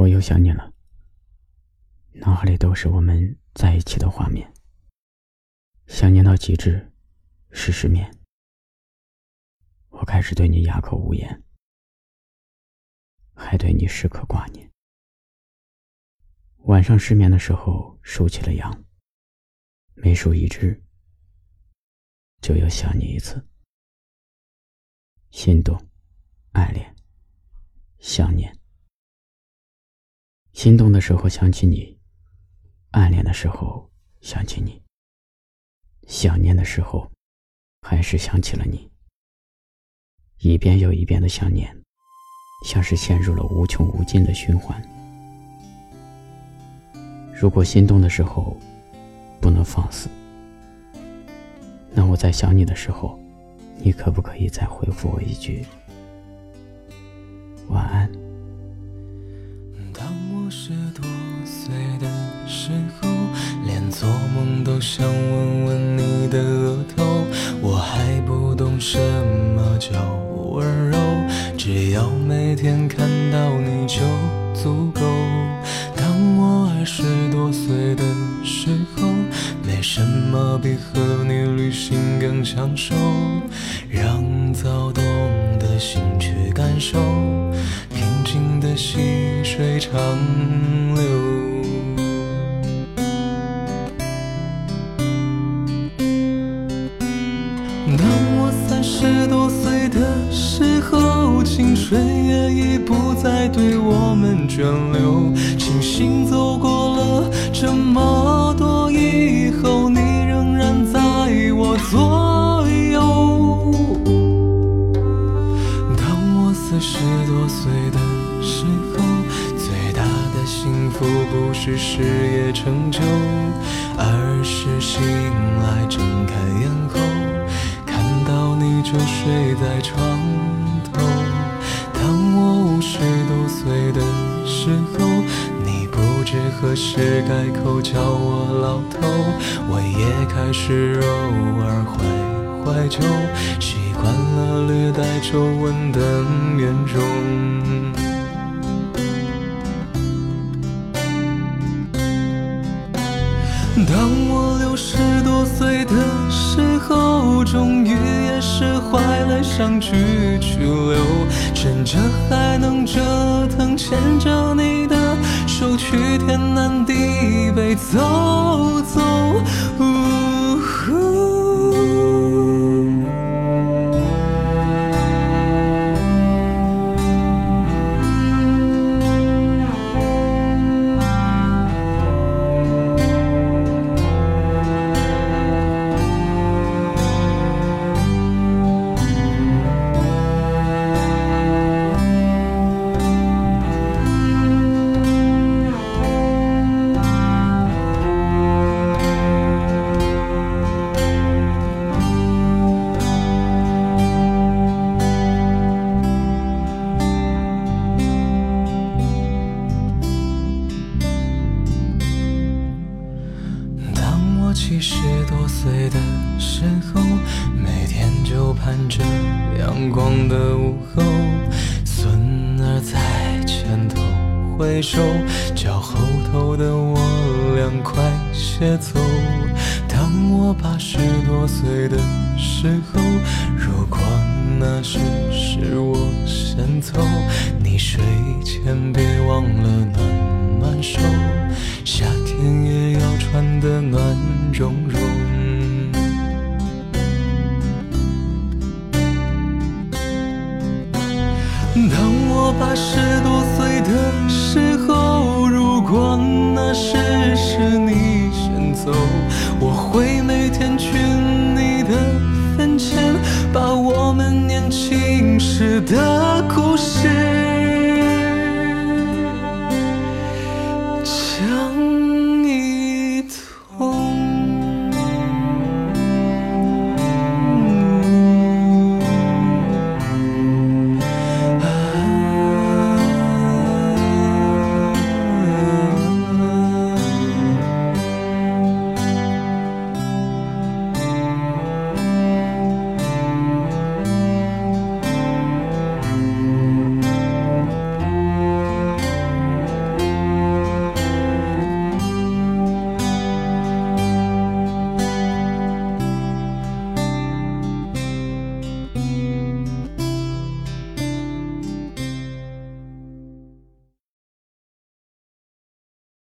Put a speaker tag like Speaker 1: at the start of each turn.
Speaker 1: 我又想你了，脑海里都是我们在一起的画面。想念到极致，是失眠。我开始对你哑口无言，还对你时刻挂念。晚上失眠的时候，数起了羊，每数一只，就又想你一次。心动，爱恋，想念。心动的时候想起你，暗恋的时候想起你，想念的时候，还是想起了你。一遍又一遍的想念，像是陷入了无穷无尽的循环。如果心动的时候不能放肆，那我在想你的时候，你可不可以再回复我一句晚安？
Speaker 2: 想吻吻你的额头。我还不懂什么叫温柔，只要每天看到你就足够。当我二十多岁的时候，没什么比和你旅行更享受，让躁动的心去感受平。静的细水长流。青春也已不再对我们眷留。庆幸走过了这么多以后，你仍然在我左右。当我四十多岁的。时候，最大的幸福不是事业成就，而是醒来睁开眼后，看到你就睡在床何时改口叫我老头，我也开始偶尔怀怀旧，习惯了略带皱纹的面容。当我六十多岁的时候，终于也释怀了，想去去留，趁着还能折腾，牵着你的手去天南地北走。就盼着阳光的午后，孙儿在前头挥手，叫后头的我俩快些走。当我八十多岁的时候，如果那时是我先走，你睡前别忘了暖暖手。夏天也要穿得暖融融。我八十多岁的时候